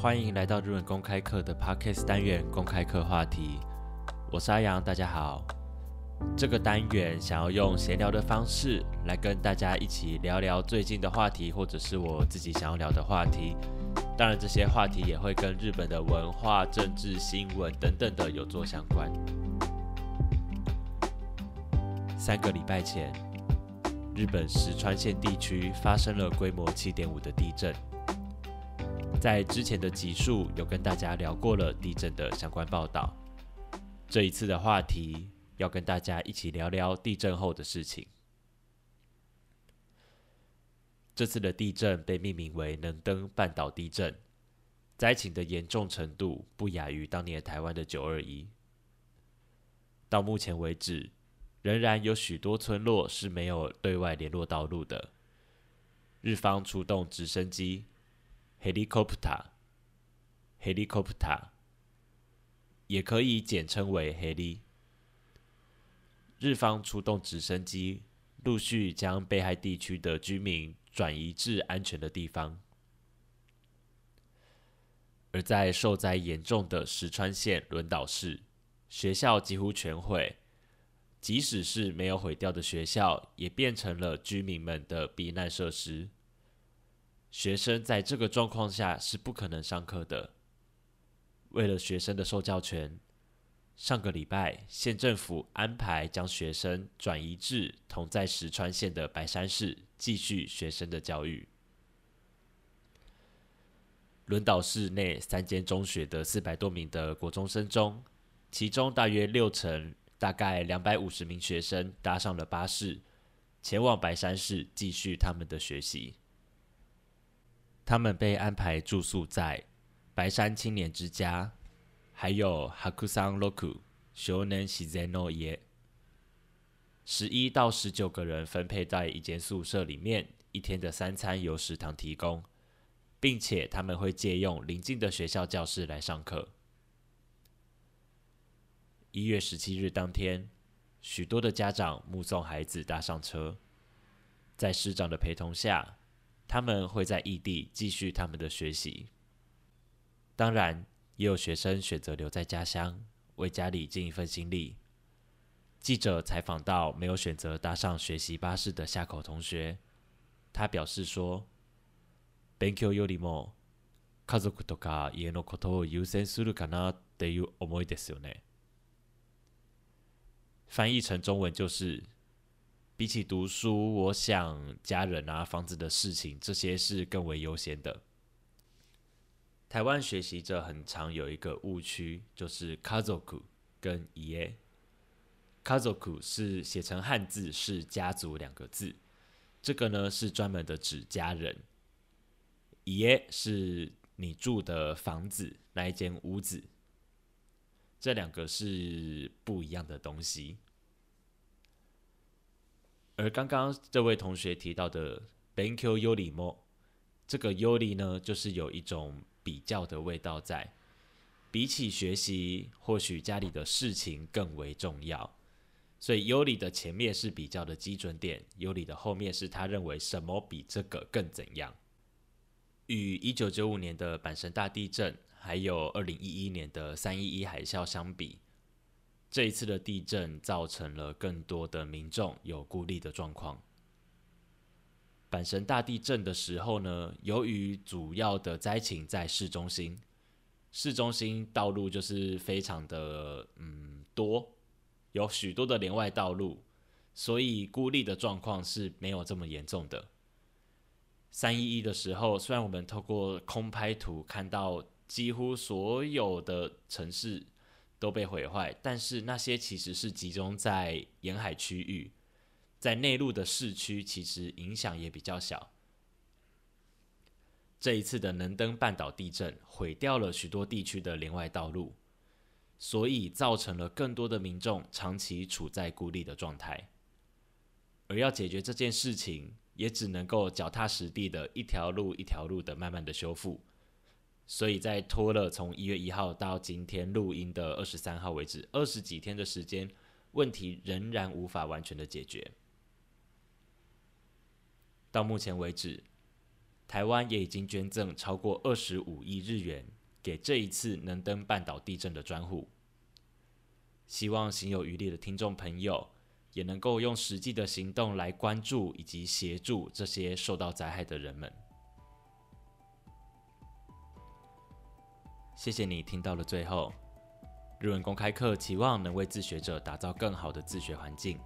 欢迎来到日文公开课的 Podcast 单元公开课话题，我是阿阳，大家好。这个单元想要用闲聊的方式来跟大家一起聊聊最近的话题，或者是我自己想要聊的话题。当然，这些话题也会跟日本的文化、政治、新闻等等的有做相关。三个礼拜前，日本石川县地区发生了规模七点五的地震。在之前的集数有跟大家聊过了地震的相关报道。这一次的话题要跟大家一起聊聊地震后的事情。这次的地震被命名为能登半岛地震，灾情的严重程度不亚于当年台湾的九二一。到目前为止，仍然有许多村落是没有对外联络道路的。日方出动直升机 （helicopter），helicopter 也可以简称为 heli。日方出动直升机，陆续将被害地区的居民转移至安全的地方。而在受灾严重的石川县轮岛市，学校几乎全毁。即使是没有毁掉的学校，也变成了居民们的避难设施。学生在这个状况下是不可能上课的。为了学生的受教权，上个礼拜县政府安排将学生转移至同在石川县的白山市，继续学生的教育。轮岛市内三间中学的四百多名的国中生中，其中大约六成。大概两百五十名学生搭上了巴士，前往白山市继续他们的学习。他们被安排住宿在白山青年之家，还有哈库桑洛库修能西在诺耶。十一到十九个人分配在一间宿舍里面，一天的三餐由食堂提供，并且他们会借用邻近的学校教室来上课。一月十七日当天，许多的家长目送孩子搭上车，在师长的陪同下，他们会在异地继续他们的学习。当然，也有学生选择留在家乡，为家里尽一份心力。记者采访到没有选择搭上学习巴士的下口同学，他表示说：“勉強よりも家族とか家のことを優先するかなっていう思いですよね。”翻译成中文就是： 比起读书，我想家人啊、房子的事情，这些是更为优先的。台湾学习者很常有一个误区，就是 “kazoku” 跟 “ie”。“kazoku” 是写成汉字是“家族”两个字，这个呢是专门的指家人。“ie” 是你住的房子那一间屋子。这两个是不一样的东西，而刚刚这位同学提到的 “thank you, Yuri mo”，这个 “Yuri” 呢，就是有一种比较的味道在。比起学习，或许家里的事情更为重要，所以 “Yuri” 的前面是比较的基准点，“Yuri” 的后面是他认为什么比这个更怎样。与一九九五年的阪神大地震。还有二零一一年的三一一海啸相比，这一次的地震造成了更多的民众有孤立的状况。阪神大地震的时候呢，由于主要的灾情在市中心，市中心道路就是非常的嗯多，有许多的连外道路，所以孤立的状况是没有这么严重的。三一一的时候，虽然我们透过空拍图看到。几乎所有的城市都被毁坏，但是那些其实是集中在沿海区域，在内陆的市区其实影响也比较小。这一次的能登半岛地震毁掉了许多地区的连外道路，所以造成了更多的民众长期处在孤立的状态。而要解决这件事情，也只能够脚踏实地的一条路一条路的慢慢的修复。所以在拖了从一月一号到今天录音的二十三号为止，二十几天的时间，问题仍然无法完全的解决。到目前为止，台湾也已经捐赠超过二十五亿日元给这一次能登半岛地震的专户。希望行有余力的听众朋友也能够用实际的行动来关注以及协助这些受到灾害的人们。谢谢你听到了最后。日文公开课期望能为自学者打造更好的自学环境。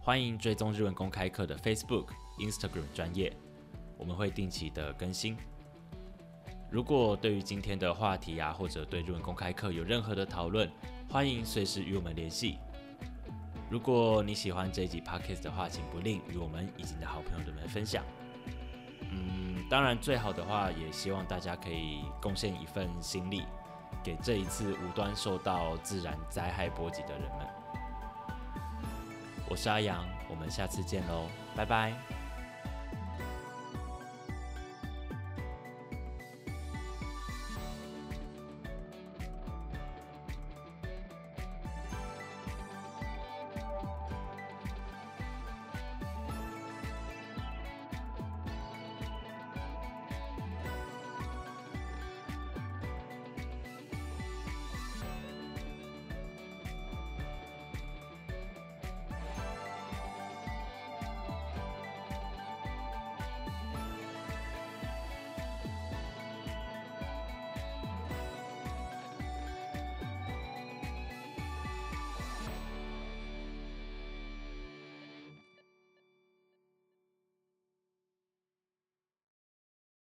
欢迎追踪日文公开课的 Facebook、Instagram 专业，我们会定期的更新。如果对于今天的话题啊，或者对日文公开课有任何的讨论，欢迎随时与我们联系。如果你喜欢这一集 Podcast 的话，请不吝与我们以及你的好朋友们分享。嗯，当然最好的话，也希望大家可以贡献一份心力，给这一次无端受到自然灾害波及的人们。我是阿阳，我们下次见喽，拜拜。